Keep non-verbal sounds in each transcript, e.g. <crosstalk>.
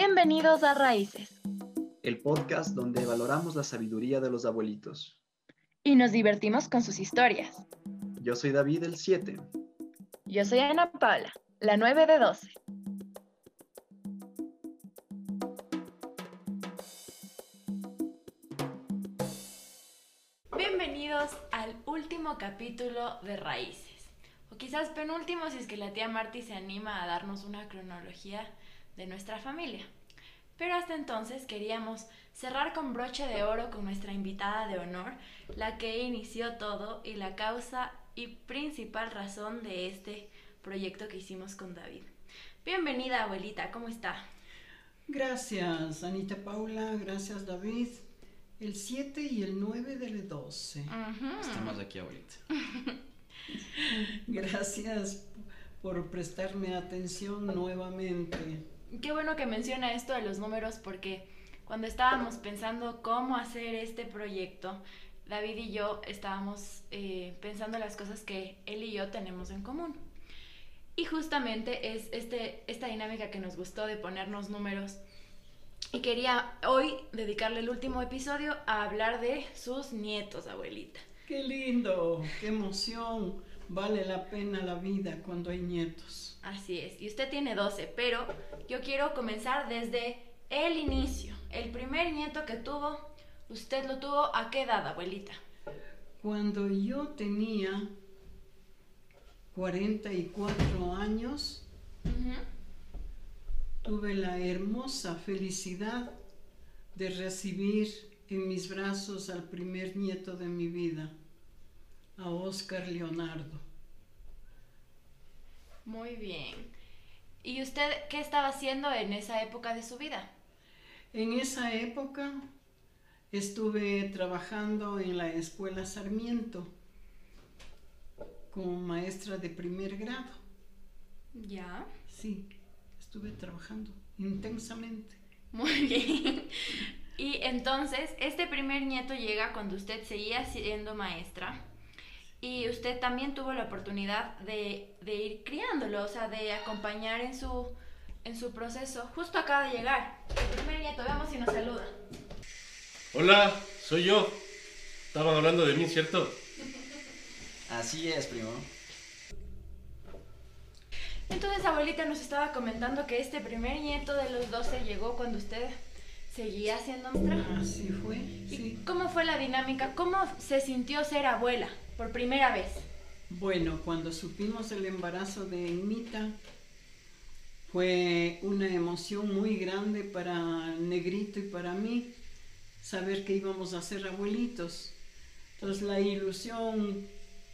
Bienvenidos a Raíces. El podcast donde valoramos la sabiduría de los abuelitos. Y nos divertimos con sus historias. Yo soy David el 7. Yo soy Ana Paula, la 9 de 12. Bienvenidos al último capítulo de Raíces. O quizás penúltimo si es que la tía Marty se anima a darnos una cronología de nuestra familia. Pero hasta entonces queríamos cerrar con broche de oro con nuestra invitada de honor, la que inició todo y la causa y principal razón de este proyecto que hicimos con David. Bienvenida, abuelita, ¿cómo está? Gracias, Anita Paula, gracias, David. El 7 y el 9 del 12. Estamos aquí, abuelita. <laughs> gracias por prestarme atención nuevamente. Qué bueno que menciona esto de los números porque cuando estábamos pensando cómo hacer este proyecto, David y yo estábamos eh, pensando las cosas que él y yo tenemos en común. Y justamente es este, esta dinámica que nos gustó de ponernos números. Y quería hoy dedicarle el último episodio a hablar de sus nietos, abuelita. Qué lindo, qué emoción. Vale la pena la vida cuando hay nietos. Así es. Y usted tiene 12, pero yo quiero comenzar desde el inicio. El primer nieto que tuvo, ¿usted lo tuvo a qué edad, abuelita? Cuando yo tenía 44 años, tuve la hermosa felicidad de recibir en mis brazos al primer nieto de mi vida, a Oscar Leonardo. Muy bien. ¿Y usted qué estaba haciendo en esa época de su vida? En esa época estuve trabajando en la escuela Sarmiento como maestra de primer grado. ¿Ya? Sí, estuve trabajando intensamente. Muy <laughs> bien. Y entonces, este primer nieto llega cuando usted seguía siendo maestra y usted también tuvo la oportunidad de, ir criándolo, o sea, de acompañar en su, en su proceso. Justo acaba de llegar. El primer nieto, veamos si nos saluda. Hola, soy yo. Estaban hablando de mí, ¿cierto? Así es, primo. Entonces, abuelita nos estaba comentando que este primer nieto de los 12 llegó cuando usted seguía siendo maestra. Así fue. Sí. ¿Cómo fue la dinámica? ¿Cómo se sintió ser abuela? Por primera vez? Bueno, cuando supimos el embarazo de Emita, fue una emoción muy grande para Negrito y para mí saber que íbamos a ser abuelitos. Entonces la ilusión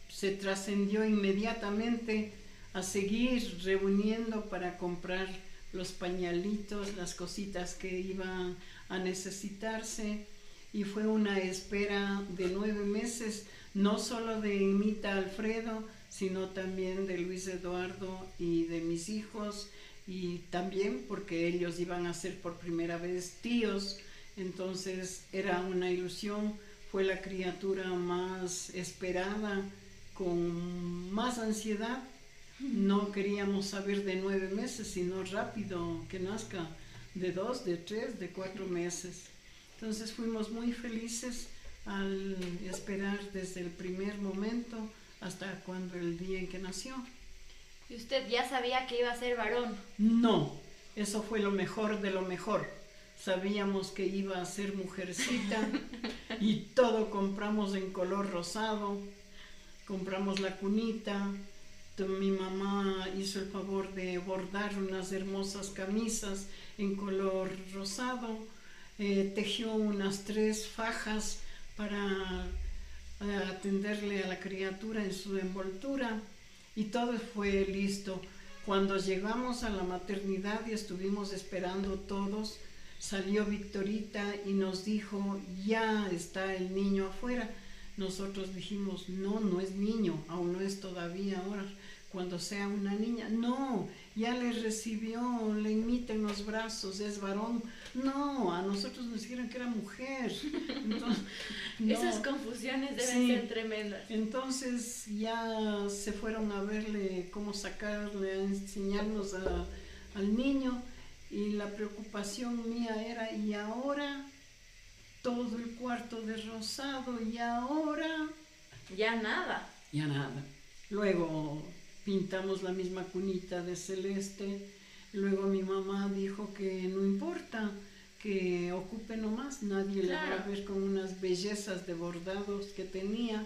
se trascendió inmediatamente a seguir reuniendo para comprar los pañalitos, las cositas que iban a necesitarse y fue una espera de nueve meses no solo de Imita Alfredo, sino también de Luis Eduardo y de mis hijos, y también porque ellos iban a ser por primera vez tíos, entonces era una ilusión, fue la criatura más esperada, con más ansiedad. No queríamos saber de nueve meses, sino rápido que nazca de dos, de tres, de cuatro meses. Entonces fuimos muy felices al esperar desde el primer momento hasta cuando el día en que nació. ¿Y usted ya sabía que iba a ser varón? No, eso fue lo mejor de lo mejor. Sabíamos que iba a ser mujercita <laughs> y todo compramos en color rosado. Compramos la cunita. Mi mamá hizo el favor de bordar unas hermosas camisas en color rosado. Eh, tejió unas tres fajas para atenderle a la criatura en su envoltura y todo fue listo. Cuando llegamos a la maternidad y estuvimos esperando todos, salió Victorita y nos dijo, ya está el niño afuera. Nosotros dijimos, no, no es niño, aún no es todavía ahora, cuando sea una niña. No, ya le recibió, le imita en los brazos, es varón. No, a nosotros nos dijeron que era mujer. <laughs> Esas confusiones deben ser tremendas. Entonces ya se fueron a verle cómo sacarle, a enseñarnos al niño y la preocupación mía era, y ahora todo el cuarto de rosado, y ahora Ya nada. ya nada. Luego pintamos la misma cunita de celeste. Luego mi mamá dijo que no importa, que ocupe nomás, nadie le va a Claro. ver con unas bellezas de bordados que tenía.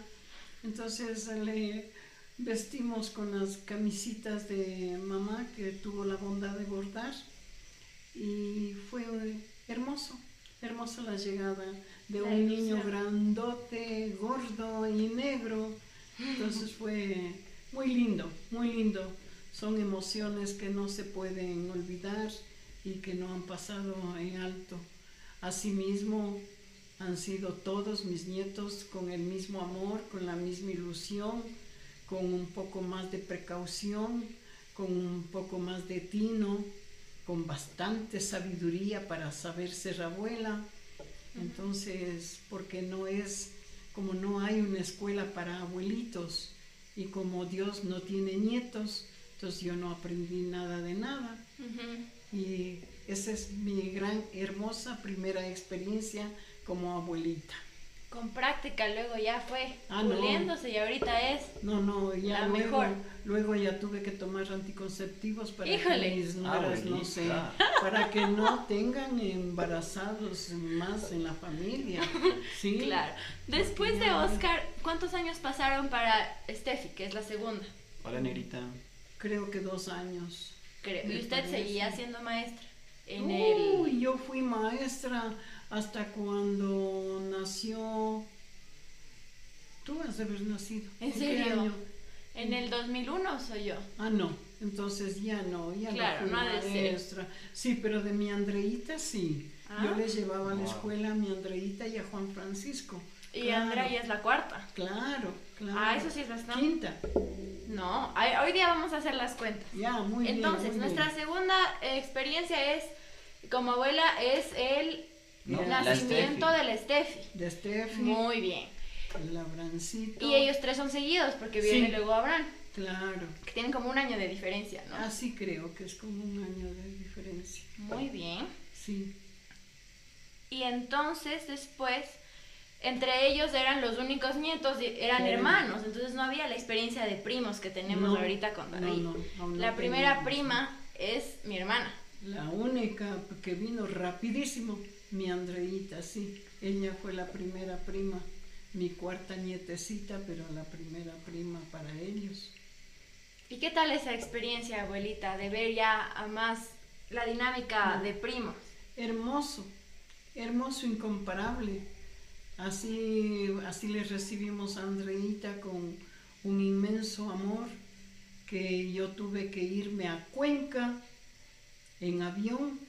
Entonces le vestimos con las camisitas de mamá que tuvo la bondad de bordar y fue hermoso, hermosa la llegada de La un niño grandote, gordo y negro. Entonces fue muy lindo, muy lindo. Son emociones que no se pueden olvidar y que no han pasado en alto. Asimismo, han sido todos mis nietos con el mismo amor, con la misma ilusión, con un poco más de precaución, con un poco más de tino, con bastante sabiduría para saber ser abuela. Entonces, porque no es, como no hay una escuela para abuelitos y como Dios no tiene nietos, entonces yo no aprendí nada de nada. Y esa es mi gran, hermosa primera experiencia como abuelita. Con práctica luego ya fue Ah, no. y ahorita es. No, no, ya La luego, mejor. luego ya tuve que tomar anticonceptivos para Híjole. que mis nueras no se, Abuelita. para que no tengan embarazados más en la familia. <laughs> Sí. Claro. Después de ya- Oscar, ¿cuántos años pasaron para Steffi, que es la segunda? Hola, negrita. Creo que dos años. Creo. Y usted parece. seguía siendo maestra en Uy, el. yo fui maestra hasta cuando nació. Tú has de haber nacido. ¿En qué serio? año? En el 2001 soy yo. Ah, no, entonces ya no, ya Claro, no fui no ha de ser. maestra. Sí, pero de mi Andreita sí. Ah. Yo le llevaba a la Wow. escuela a mi Andreita y a Juan Francisco. Y Claro, Andrea ya es la cuarta. Claro, claro. Ah, eso sí es bastante. Quinta. No, hoy día vamos a hacer las cuentas. Ya, muy bien. Entonces, nuestra bien. segunda experiencia es, como abuela, es el No, la nacimiento Steffi. del Steffi. De Steffi, Muy bien. el Abrancito. Y ellos tres son seguidos porque viene Sí. luego Abraham, Claro. que tienen como un año de diferencia, ¿no? Así creo que es como un año de diferencia. Muy bien. Sí. Y entonces después, entre ellos eran los únicos nietos, y eran Eran- hermanos, entonces no había la experiencia de primos que tenemos No, ahorita con no, David. no, no la primera teníamos. prima es mi hermana. La única que vino rapidísimo, mi Andreita, sí. Ella fue la primera prima, mi cuarta nietecita, pero la primera prima para ellos. ¿Y qué tal esa experiencia, abuelita, de ver ya a más la dinámica No. de primos? Hermoso, hermoso, incomparable. Así, así le recibimos a Andreita con un inmenso amor que yo tuve que irme a Cuenca en avión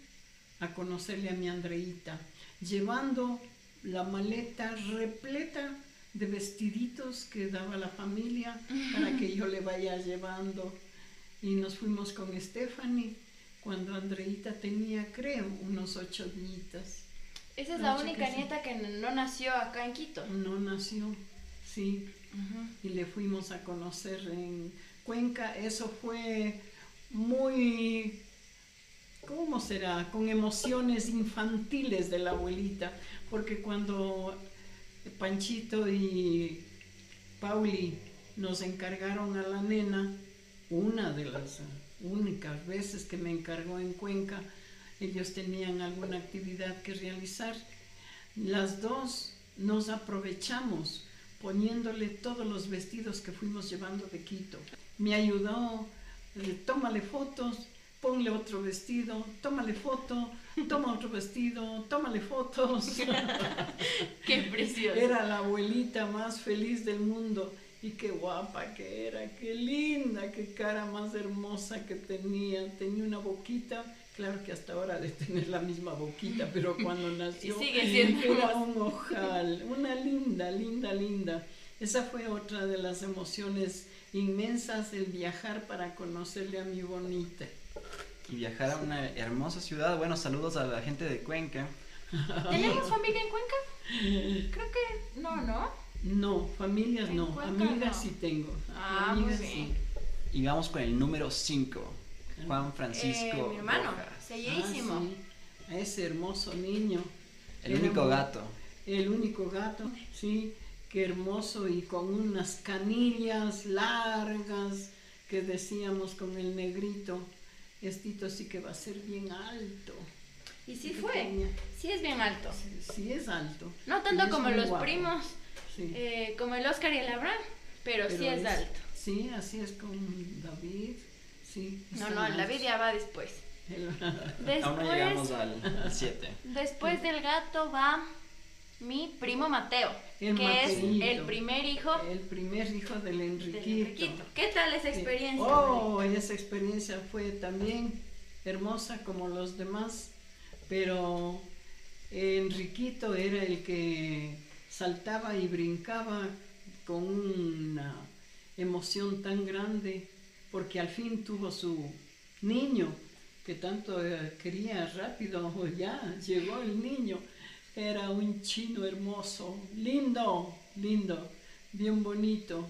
a conocerle a mi Andreita, llevando la maleta repleta de vestiditos que daba la familia para que yo le vaya llevando. Y nos fuimos con Stephanie cuando Andreita tenía, creo, unos ocho días. Esa es la única que sí. nieta que no nació acá en Quito. No nació, sí, y le fuimos a conocer en Cuenca. Eso fue muy, ¿cómo será? Con emociones infantiles de la abuelita, porque cuando Panchito y Pauli nos encargaron a la nena, una de las únicas veces que me encargó en Cuenca, ellos tenían alguna actividad que realizar. Las dos nos aprovechamos poniéndole todos los vestidos que fuimos llevando de Quito. Me ayudó, eh, tómale fotos, ponle otro vestido, tómale foto, toma otro vestido, tómale fotos. <laughs> Qué precioso. Era la abuelita más feliz del mundo y qué guapa que era, qué linda, qué cara más hermosa que tenía. Tenía una boquita, claro que hasta ahora de tener la misma boquita, pero cuando <laughs> nació era un ojal, una linda, linda, linda. Esa fue otra de las emociones inmensas, el viajar para conocerle a mi bonita. Y viajar a una hermosa ciudad. Bueno, saludos a la gente de Cuenca. ¿Tenemos familia en Cuenca? Creo que no, ¿no? No, familias no, Cuenca amigas no. sí tengo. Ah, muy amigas bien. sí. Y vamos con el número 5. Juan Francisco Eh, mi hermano. Rojas. Seguidísimo. Ah, sí, ese hermoso niño. El Era único muy- gato. El único gato, sí, qué hermoso y con unas canillas largas que decíamos con el negrito, estito sí que va a ser bien alto. Y sí fue. Sí es bien alto. Sí es alto. No tanto como los guapo, primos, sí. eh, como el Oscar y el Abraham, pero, sí es, alto. Sí, así es con David, sí. No, no, el David ya va después. <laughs> Aún no llegamos Después, al 7. después del gato va mi primo Mateo, El que es el primer hijo el primer hijo del del Enriquito. ¿Qué tal esa Sí. experiencia? Oh, esa experiencia fue también hermosa como los demás, pero Enriquito era el que saltaba y brincaba con una emoción tan grande, porque al fin tuvo su niño que tanto eh, quería rápido, <laughs> ya llegó el niño. Era un chino hermoso, lindo, lindo, bien bonito.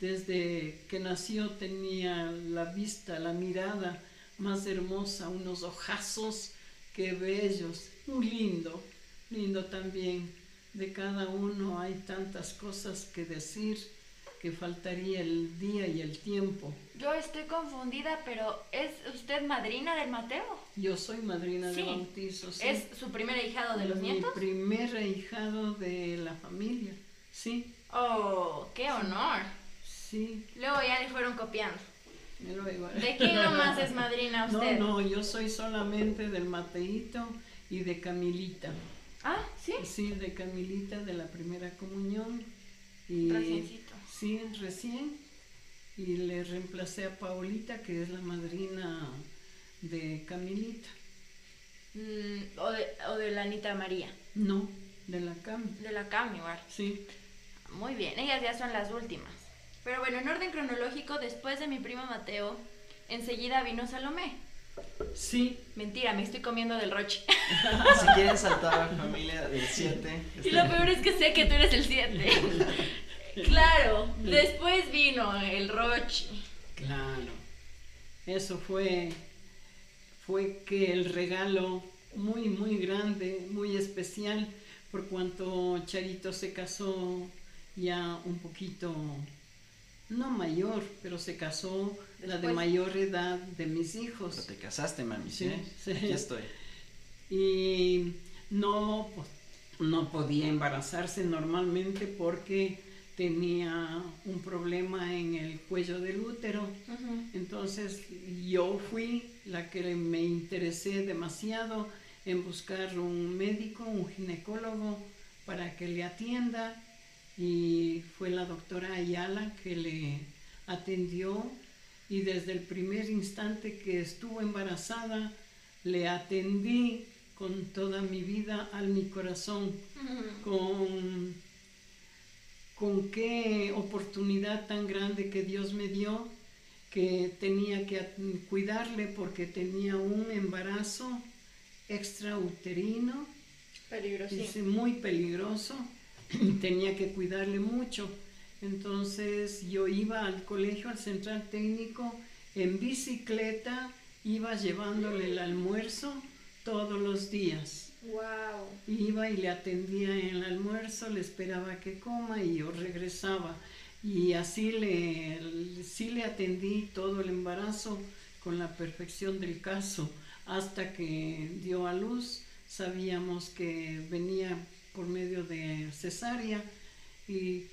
Desde que nació tenía la vista, la mirada más hermosa, unos ojazos que bellos, muy lindo, lindo también. De cada uno hay tantas cosas que decir que faltaría el día y el tiempo. Yo estoy confundida, pero ¿es usted madrina del Mateo? Yo soy madrina sí. de bautizo. Sí. ¿Es su primer ahijado de los nietos? Mi primer ahijado de la familia, sí. ¡Oh, qué honor! Sí. Luego ya le fueron copiando. ¿De quién nomás es madrina <laughs> usted? No, no, yo soy solamente del Mateito y de Camilita. Ah, sí. Sí, de Camilita de la primera comunión. Y, 100 recién y le reemplacé a Paulita, que es la madrina de Camilita. Mm, o, de, o, de, la Anita María. No, de la Cami. De la Cami, igual. Sí. Muy bien, ellas ya son las últimas. Pero bueno, en orden cronológico, después de mi primo Mateo, enseguida vino Salomé. Sí. Mentira, me estoy comiendo del roche. <laughs> si quieres saltar a la familia del 7. Y lo este. peor es que sé que tú eres el 7. <laughs> claro, <laughs> después vino el roche. claro. Eso fue, fue que el regalo muy, muy grande, muy especial, por cuanto Charito se casó ya un poquito, no mayor, pero se casó la de mayor edad de mis hijos. Pero te casaste, mami, ¿sí? Sí, sí. Aquí estoy. y no, po- no podía embarazarse normalmente porque tenía un problema en el cuello del útero. Entonces yo fui la que me interesé demasiado en buscar un médico, un ginecólogo para que le atienda. Y fue la doctora Ayala que le atendió. Y desde el primer instante que estuvo embarazada le atendí con toda mi vida al mi corazón, con, con qué oportunidad tan grande que Dios me dio, que tenía que cuidarle porque tenía un embarazo extrauterino, es muy peligroso, <clears throat> y tenía que cuidarle mucho. Entonces yo iba al colegio, al central técnico, en bicicleta, iba llevándole el almuerzo todos los días. Wow. Iba y le atendía en el almuerzo, le esperaba que coma y yo regresaba. Y así le, sí le atendí todo el embarazo con la perfección del caso hasta que dio a luz. Sabíamos que venía por medio de cesárea y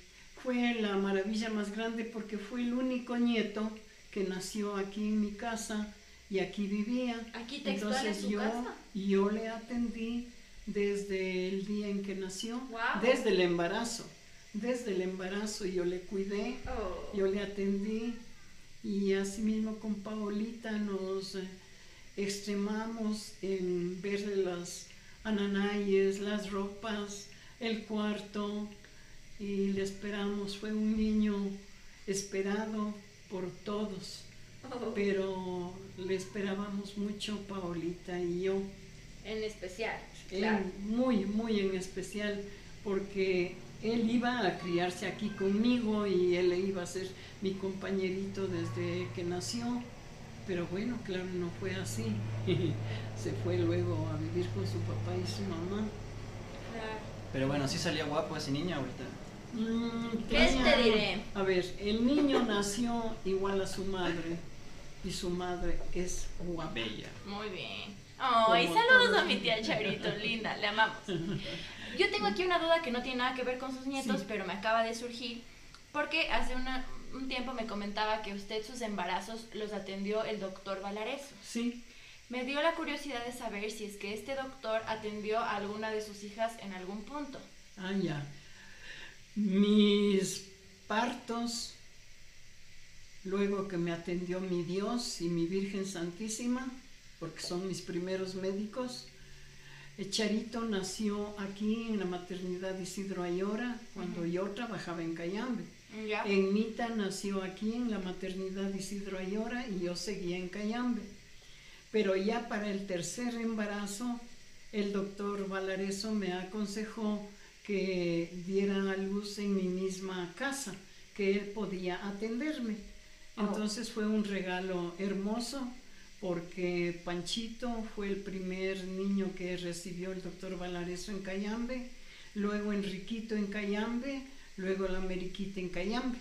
fue la maravilla más grande porque fue el único nieto que nació aquí en mi casa y aquí vivía. Aquí textual en Entonces su yo, casa. yo le atendí desde el día en que nació, desde el embarazo, desde el embarazo yo le cuidé, Oh. yo le atendí y asimismo con Paolita nos eh, extremamos en verle las ananayes, las ropas, el cuarto y le esperamos. Fue un niño esperado por todos. Pero le esperábamos mucho Paolita y yo. En especial. Claro. muy, muy en especial, porque él iba a criarse aquí conmigo y él iba a ser mi compañerito desde que nació. Pero bueno, claro, no fue así. <laughs> Se fue luego a vivir con su papá y su mamá. Pero bueno, sí salía guapo ese niño ahorita. Mm, ¿Qué te diré? A ver, el niño nació igual a su madre y su madre es guapa. Bella. Muy bien. Ay, saludos todos. a mi tía Charito, linda, le amamos. <laughs> Yo tengo aquí una duda que no tiene nada que ver con sus nietos, Sí. pero me acaba de surgir, porque hace una- un tiempo me comentaba que usted sus embarazos los atendió el doctor Valareso. Sí, Me dio la curiosidad de saber si es que este doctor atendió a alguna de sus hijas en algún punto. ah, ya. Mis partos, luego que me atendió mi Dios y mi Virgen Santísima, porque son mis primeros médicos, Charito nació aquí en la maternidad Isidro Ayora, cuando yo trabajaba en Cayambe. ¿Ya? Enmita nació aquí en la maternidad Isidro Ayora y yo seguía en Cayambe. Pero ya para el tercer embarazo, el doctor Valareso me aconsejó que diera a luz en mi misma casa, que él podía atenderme. Oh. Entonces fue un regalo hermoso porque Panchito fue el primer niño que recibió el doctor Valareso en Cayambe, luego Enriquito en Cayambe, luego la Meriquita en Cayambe.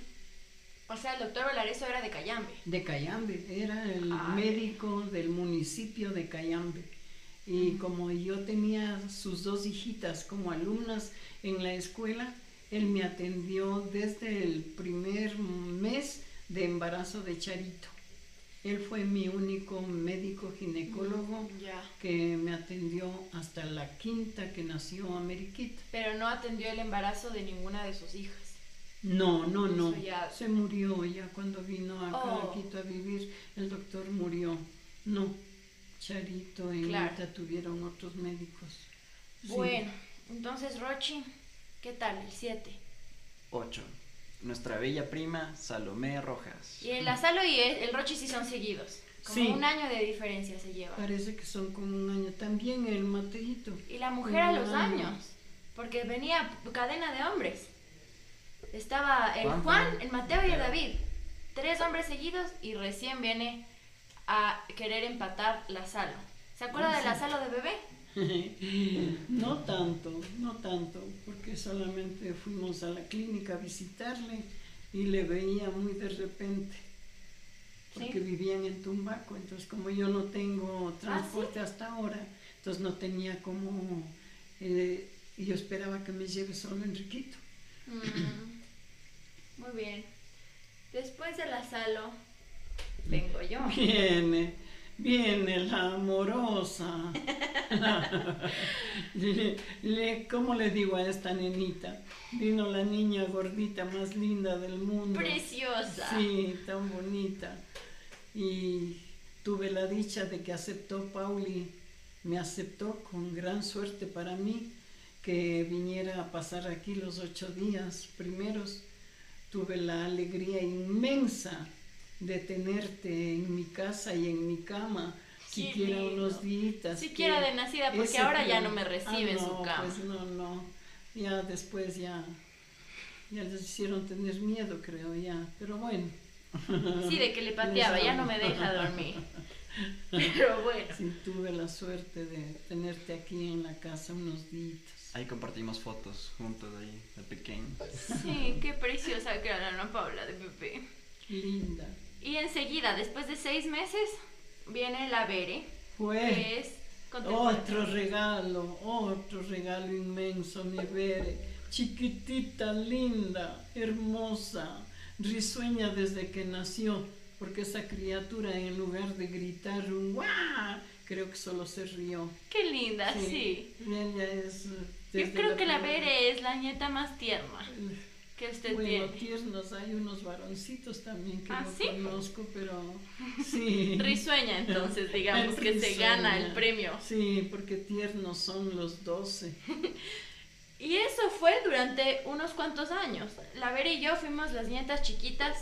O sea, el doctor Valareso era de Cayambe. De Cayambe, era el Ay. médico del municipio de Cayambe. Y como yo tenía sus dos hijitas como alumnas en la escuela, él me atendió desde el primer mes de embarazo de Charito. Él fue mi único médico ginecólogo Ya. que me atendió hasta la quinta que nació Ameriquita. Pero no atendió el embarazo de ninguna de sus hijas. No, no, no. Ya- Se murió ya cuando vino acá Oh. a Quito a vivir. El doctor murió. No. Charito y Claro. Tuvieron otros médicos. Sí. Bueno, entonces Rochi, ¿qué tal? El 7. 8. Nuestra bella prima Salomé Rojas. Y el Asalo y el, el Rochi sí son seguidos. Como Sí. un año de diferencia se lleva. Parece que son como un año. También el Mateito. Y la mujer a los años. Porque venía cadena de hombres. Estaba el Juan, el Mateo y el. David. Tres hombres seguidos y recién viene a querer empatar la Salo. ¿Se acuerda de la. Salo de bebé? <laughs> no tanto, no tanto, porque solamente fuimos a la clínica a visitarle y le veía muy de repente. Porque Sí. vivían en Tumbaco, entonces como yo no tengo transporte hasta ahora, entonces no tenía como... eh, y yo esperaba que me lleve solo Enriquito. Mm, Muy bien. Después de la Salo, <laughs> vengo yo. Viene, viene la amorosa. le, le- ¿Cómo le digo a esta nenita? Vino la niña gordita más linda del mundo. Preciosa. Sí, tan bonita. Y tuve la dicha de que aceptó Pauli, me aceptó con gran suerte para mí que viniera a pasar aquí los ocho días primeros. Tuve la alegría inmensa de tenerte en mi casa y en mi cama, Qué siquiera lindo. unos días. Siquiera de nacida, porque ahora ya no me recibe en Ah, su no, cama. Pues no, no. Ya después ya, ya les hicieron tener miedo, creo, ya. Pero bueno. Sí, de que le <laughs> pateaba, ya no me deja dormir. <laughs> Pero bueno. Sí, tuve la suerte de tenerte aquí en la casa unos días. Ahí compartimos fotos juntos ahí, de pequeño. Sí, qué preciosa que era la Ana Paula de Pepe. Linda. Y enseguida, después de seis meses, viene la Bere, Fue que es contemporánea. otro regalo, otro regalo inmenso, mi Bere. Chiquitita, linda, hermosa, risueña desde que nació, porque esa criatura en lugar de gritar un guau, creo que solo se rió. Qué linda, sí. Ella es... Yo creo que la Bere es la nieta más tierna que usted Bueno, tiene. tiernos, hay unos varoncitos también que ¿Ah, no sí? conozco, pero <laughs> sí. Risueña, entonces, digamos, que se gana el premio. Sí, porque tiernos son los doce. <laughs> Y eso fue durante unos cuantos años. La Bere y yo fuimos las nietas chiquitas.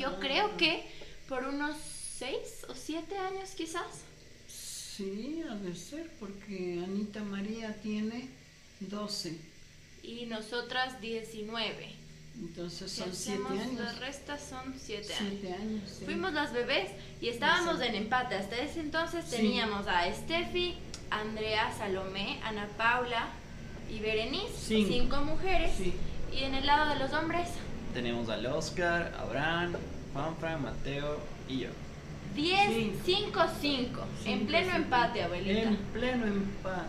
Yo creo que por unos seis o siete años quizás. Sí, ha de ser, porque Anita María tiene doce. Y nosotras 19. Entonces Si son siete años. las restas son siete años. Siete años. sí. Fuimos las bebés y estábamos Sí. en empate. Hasta ese entonces Sí. teníamos a Steffi, Andrea, Salomé, Ana Paula y Berenice, Cinco. cinco mujeres. Sí. Y en el lado de los hombres, Tenemos al Oscar, Abraham, Juanfran, Mateo y yo. 10, Sí. 5, 5. En pleno cinco. empate, abuelita. En pleno empate.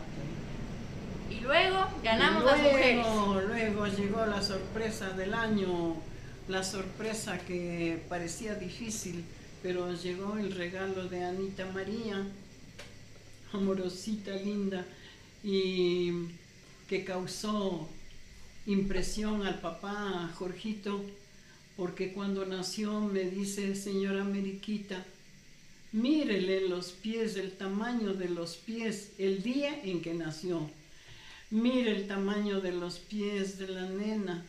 Y luego ganamos luego, las mujeres. Luego llegó la sorpresa del año, la sorpresa que parecía difícil, pero llegó el regalo de Anita María, amorosita, linda, y que causó impresión al papá, a Jorgito, porque cuando nació me dice, señora Meriquita, mírele los pies, el tamaño de los pies, el día en que nació. Mire el tamaño de los pies de la nena.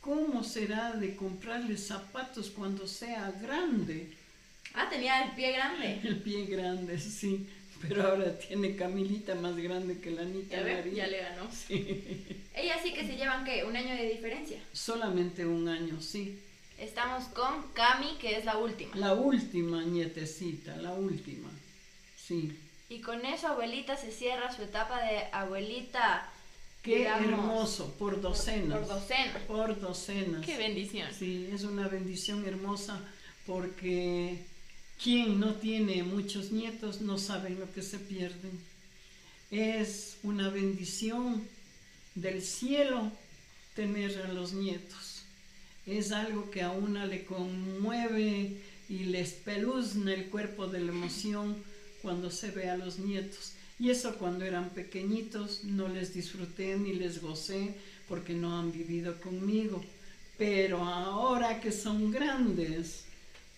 ¿Cómo será de comprarle zapatos cuando sea grande? Ah, tenía el pie grande. <laughs> El pie grande, sí. Pero ahora tiene Camilita más grande que la Anita Ya ve, ya le ganó. Sí. <laughs> Ellas sí que se llevan, ¿qué? Un año de diferencia. Solamente un año, sí. Estamos con Cami, que es la última. La última nietecita, la última. Sí. Y con eso, abuelita se cierra su etapa de abuelita. Qué digamos, hermoso, por docenas. Por docena. Por docenas. Qué bendición. Sí, es una bendición hermosa porque quien no tiene muchos nietos no sabe lo que se pierden. Es una bendición del cielo tener a los nietos. Es algo que a una le conmueve y le espeluzna el cuerpo de la emoción cuando se ve a los nietos. Y eso cuando eran pequeñitos no les disfruté ni les gocé porque no han vivido conmigo. Pero ahora que son grandes,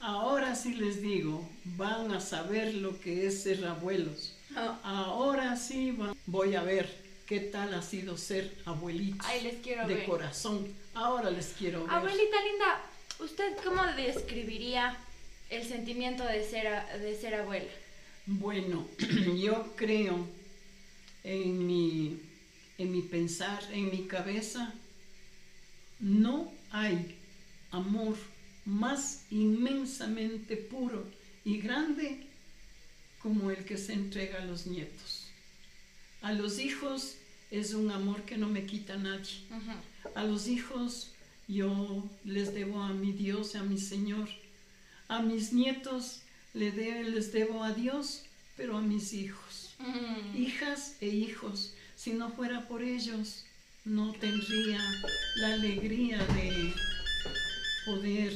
ahora sí les digo, van a saber lo que es ser abuelos. Oh, Ahora sí va- voy a ver qué tal ha sido ser abuelitos Ay, les quiero de ver. corazón. Ahora les quiero ver. Abuelita linda, ¿usted cómo describiría el sentimiento de ser, de ser abuela? Bueno, <clears throat> yo creo en mi, en mi pensar, en mi cabeza, no hay amor más inmensamente puro y grande como el que se entrega a los nietos. A los hijos es un amor que no me quita nadie. A los hijos yo les debo a mi Dios, a mi Señor. A mis nietos le de- les debo a Dios, pero a mis hijos. Mm. Hijas e hijos, si no fuera por ellos, no tendría la alegría de poder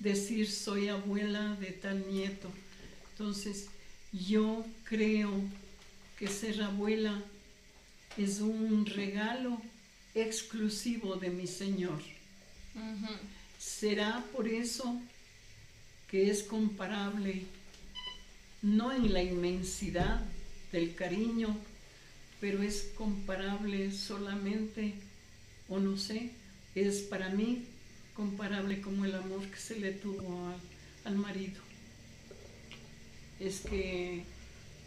decir soy abuela de tal nieto. Entonces, yo creo que ser abuela es un regalo exclusivo de mi Señor. Será por eso que es comparable, no en la inmensidad del cariño, pero es comparable solamente, o no sé, es para mí comparable como el amor que se le tuvo al, al marido. Es que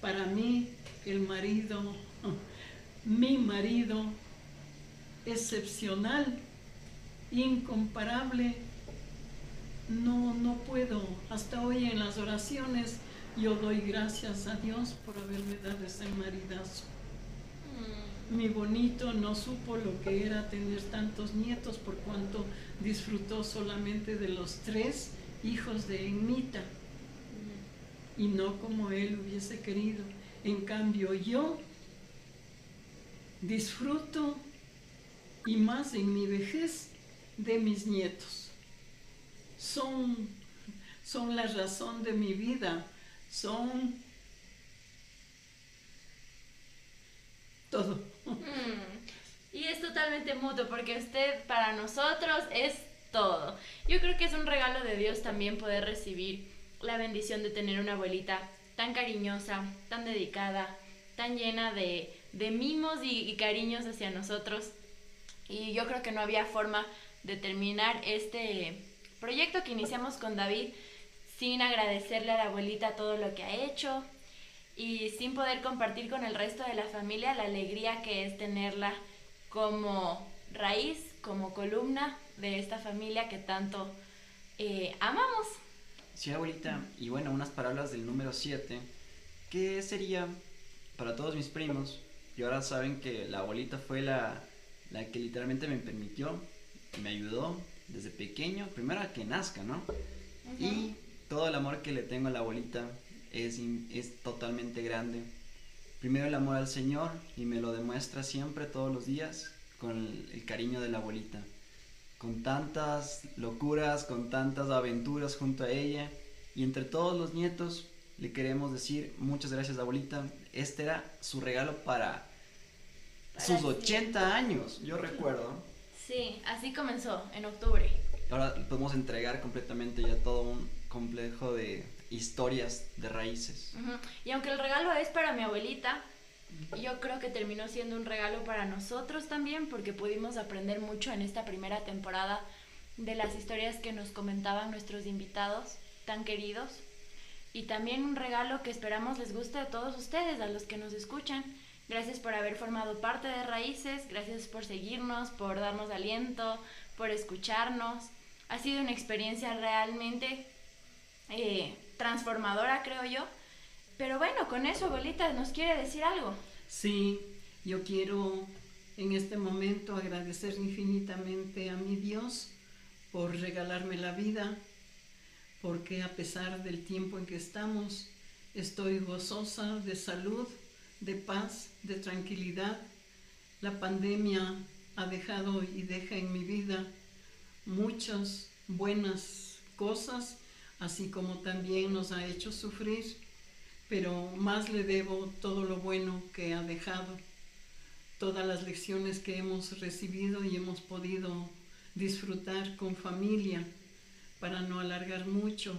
para mí el marido, <laughs> mi marido, excepcional, incomparable, no, no puedo. Hasta hoy en las oraciones yo doy gracias a Dios por haberme dado ese maridazo. Mm. Mi bonito no supo lo que era tener tantos nietos por cuanto disfrutó solamente de los tres hijos de Enmita y no como él hubiese querido. En cambio yo disfruto y más en mi vejez de mis nietos. Son, son la razón de mi vida, son todo. Mm. Y es totalmente mutuo porque usted para nosotros es todo. Yo creo que es un regalo de Dios también poder recibir la bendición de tener una abuelita tan cariñosa, tan dedicada, tan llena de, de mimos y, y cariños hacia nosotros. Y yo creo que no había forma de terminar este proyecto que iniciamos con David sin agradecerle a la abuelita todo lo que ha hecho y sin poder compartir con el resto de la familia la alegría que es tenerla como raíz, como columna de esta familia que tanto eh, amamos. Sí, abuelita. Y bueno, unas palabras del número 7. ¿Qué sería para todos mis primos? Y ahora saben que la abuelita fue la, la que literalmente me permitió, me ayudó desde pequeño, primero a que nazca, ¿no? Y todo el amor que le tengo a la abuelita es, es totalmente grande. Primero el amor al Señor y me lo demuestra siempre, todos los días, con el, el cariño de la abuelita. Con tantas locuras, con tantas aventuras junto a ella. Y entre todos los nietos le queremos decir muchas gracias abuelita. Este era su regalo para, Para sus sí. 80 años, yo recuerdo. Sí, así comenzó, en octubre. Ahora podemos entregar completamente ya todo un complejo de historias de raíces. Y aunque el regalo es para mi abuelita, yo creo que terminó siendo un regalo para nosotros también, porque pudimos aprender mucho en esta primera temporada de las historias que nos comentaban nuestros invitados tan queridos. Y también un regalo que esperamos les guste a todos ustedes, a los que nos escuchan. Gracias por haber formado parte de Raíces, gracias por seguirnos, por darnos aliento, por escucharnos. Ha sido una experiencia realmente eh, transformadora, creo yo. Pero bueno, con eso, abuelita, ¿nos quiere decir algo? Sí, yo quiero en este momento agradecer infinitamente a mi Dios por regalarme la vida, porque a pesar del tiempo en que estamos, estoy gozosa de salud, de paz, de tranquilidad. La pandemia ha dejado y deja en mi vida muchas buenas cosas, así como también nos ha hecho sufrir, pero más le debo todo lo bueno que ha dejado, todas las lecciones que hemos recibido y hemos podido disfrutar con familia, para no alargar mucho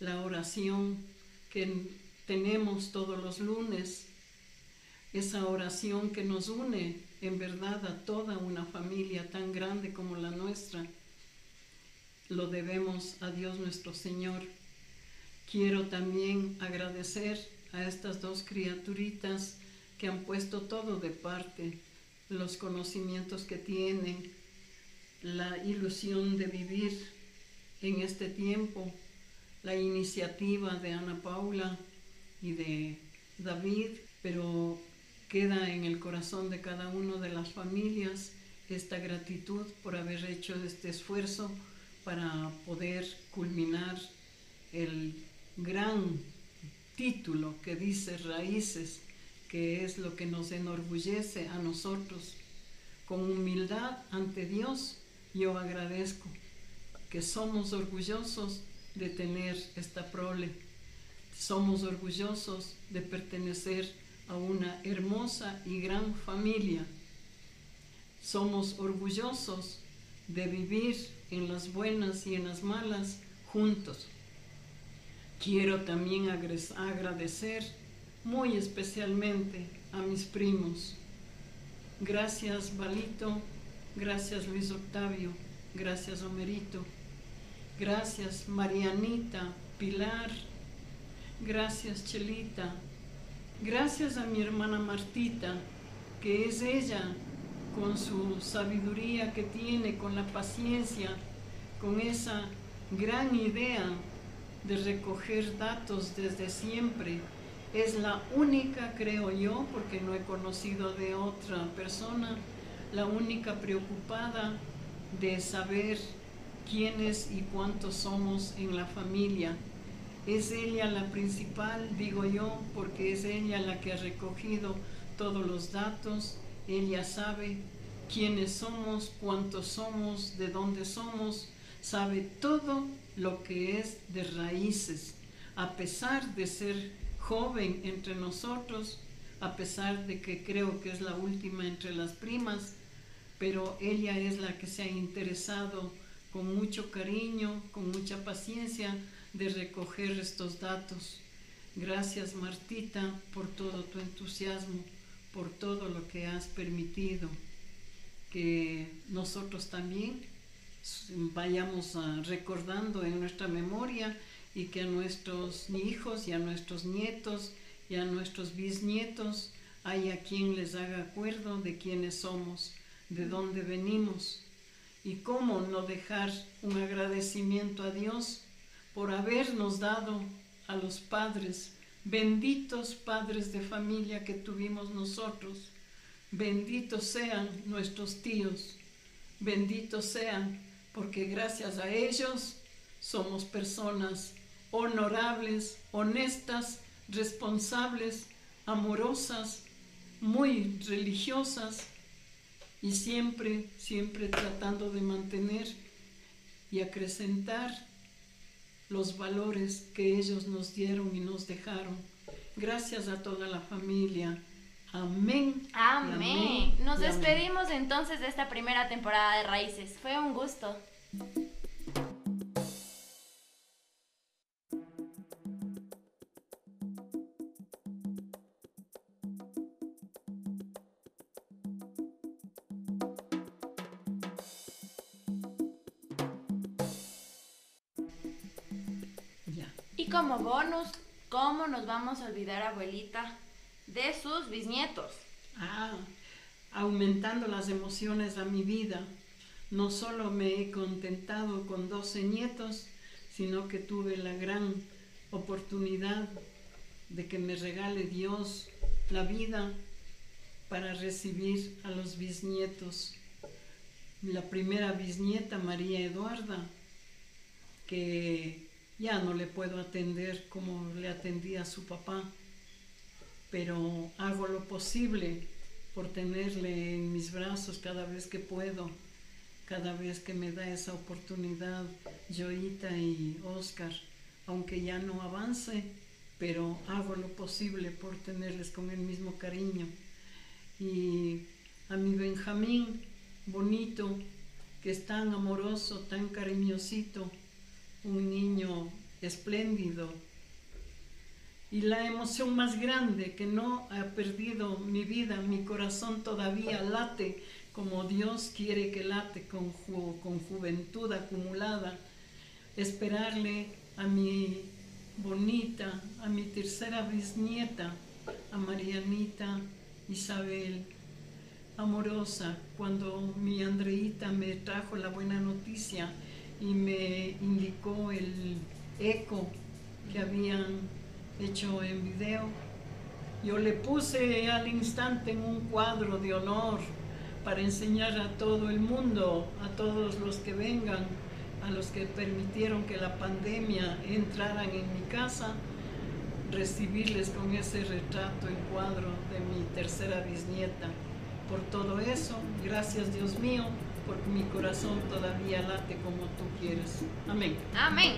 la oración que tenemos todos los lunes, esa oración que nos une en verdad a toda una familia tan grande como la nuestra lo debemos a Dios nuestro Señor. Quiero también agradecer a estas dos criaturitas que han puesto todo de parte, los conocimientos que tienen, la ilusión de vivir en este tiempo, la iniciativa de Ana Paula y de David, pero queda en el corazón de cada una de las familias esta gratitud por haber hecho este esfuerzo para poder culminar el gran título que dice raíces, que es lo que nos enorgullece a nosotros. Con humildad ante Dios, yo agradezco que somos orgullosos de tener esta prole. Somos orgullosos de pertenecer a una hermosa y gran familia. Somos orgullosos de vivir en las buenas y en las malas juntos. Quiero también agradecer muy especialmente a mis primos. Gracias Balito, gracias Luis Octavio, gracias Homerito, gracias Marianita, Pilar, gracias Chelita, gracias a mi hermana Martita, que es ella con su sabiduría que tiene, con la paciencia, con esa gran idea de recoger datos desde siempre. Es la única, creo yo, porque no he conocido de otra persona, la única preocupada de saber quiénes y cuántos somos en la familia. Es ella la principal, digo yo, porque es ella la que ha recogido todos los datos, ella sabe quiénes somos, cuántos somos, de dónde somos, sabe todo lo que es de raíces, a pesar de ser joven entre nosotros, a pesar de que creo que es la última entre las primas, pero ella es la que se ha interesado con mucho cariño, con mucha paciencia de recoger estos datos. Gracias Martita por todo tu entusiasmo, por todo lo que has permitido que nosotros también vayamos uh, recordando en nuestra memoria y que a nuestros hijos y a nuestros nietos y a nuestros bisnietos haya quien les haga acuerdo de quiénes somos, de dónde venimos. Y cómo no dejar un agradecimiento a Dios por habernos dado a los padres, benditos padres de familia que tuvimos nosotros. Benditos sean nuestros tíos, benditos sean porque gracias a ellos somos personas honorables, honestas, responsables, amorosas, muy religiosas y siempre, siempre tratando de mantener y acrecentar los valores que ellos nos dieron y nos dejaron. Gracias a toda la familia. Amén. Amén. Nos despedimos entonces de esta primera temporada de Raíces. Fue un gusto. Como bonus, ¿cómo nos vamos a olvidar, abuelita, de sus bisnietos? Ah, aumentando las emociones a mi vida. No solo me he contentado con 12 nietos, sino que tuve la gran oportunidad de que me regale Dios la vida para recibir a los bisnietos. La primera bisnieta, María Eduarda, que ya no le puedo atender como le atendía a su papá, pero hago lo posible por tenerle en mis brazos cada vez que puedo, cada vez que me da esa oportunidad, Joita y Oscar, aunque ya no avance, pero hago lo posible por tenerles con el mismo cariño. Y a mi Benjamín, bonito, que es tan amoroso, tan cariñosito, un niño espléndido. Y la emoción más grande que no ha perdido mi vida, mi corazón todavía late como Dios quiere que late con, con juventud acumulada. Esperarle a mi bonita, a mi tercera bisnieta, a Marianita Isabel, amorosa, cuando mi Andreita me trajo la buena noticia y me indicó el eco que habían hecho en video. Yo le puse al instante en un cuadro de honor para enseñar a todo el mundo, a todos los que vengan, a los que permitieron que la pandemia entraran en mi casa, recibirles con ese retrato el cuadro de mi tercera bisnieta. Por todo eso, gracias Dios mío, porque mi corazón todavía late como tú quieres. Amén. Amén.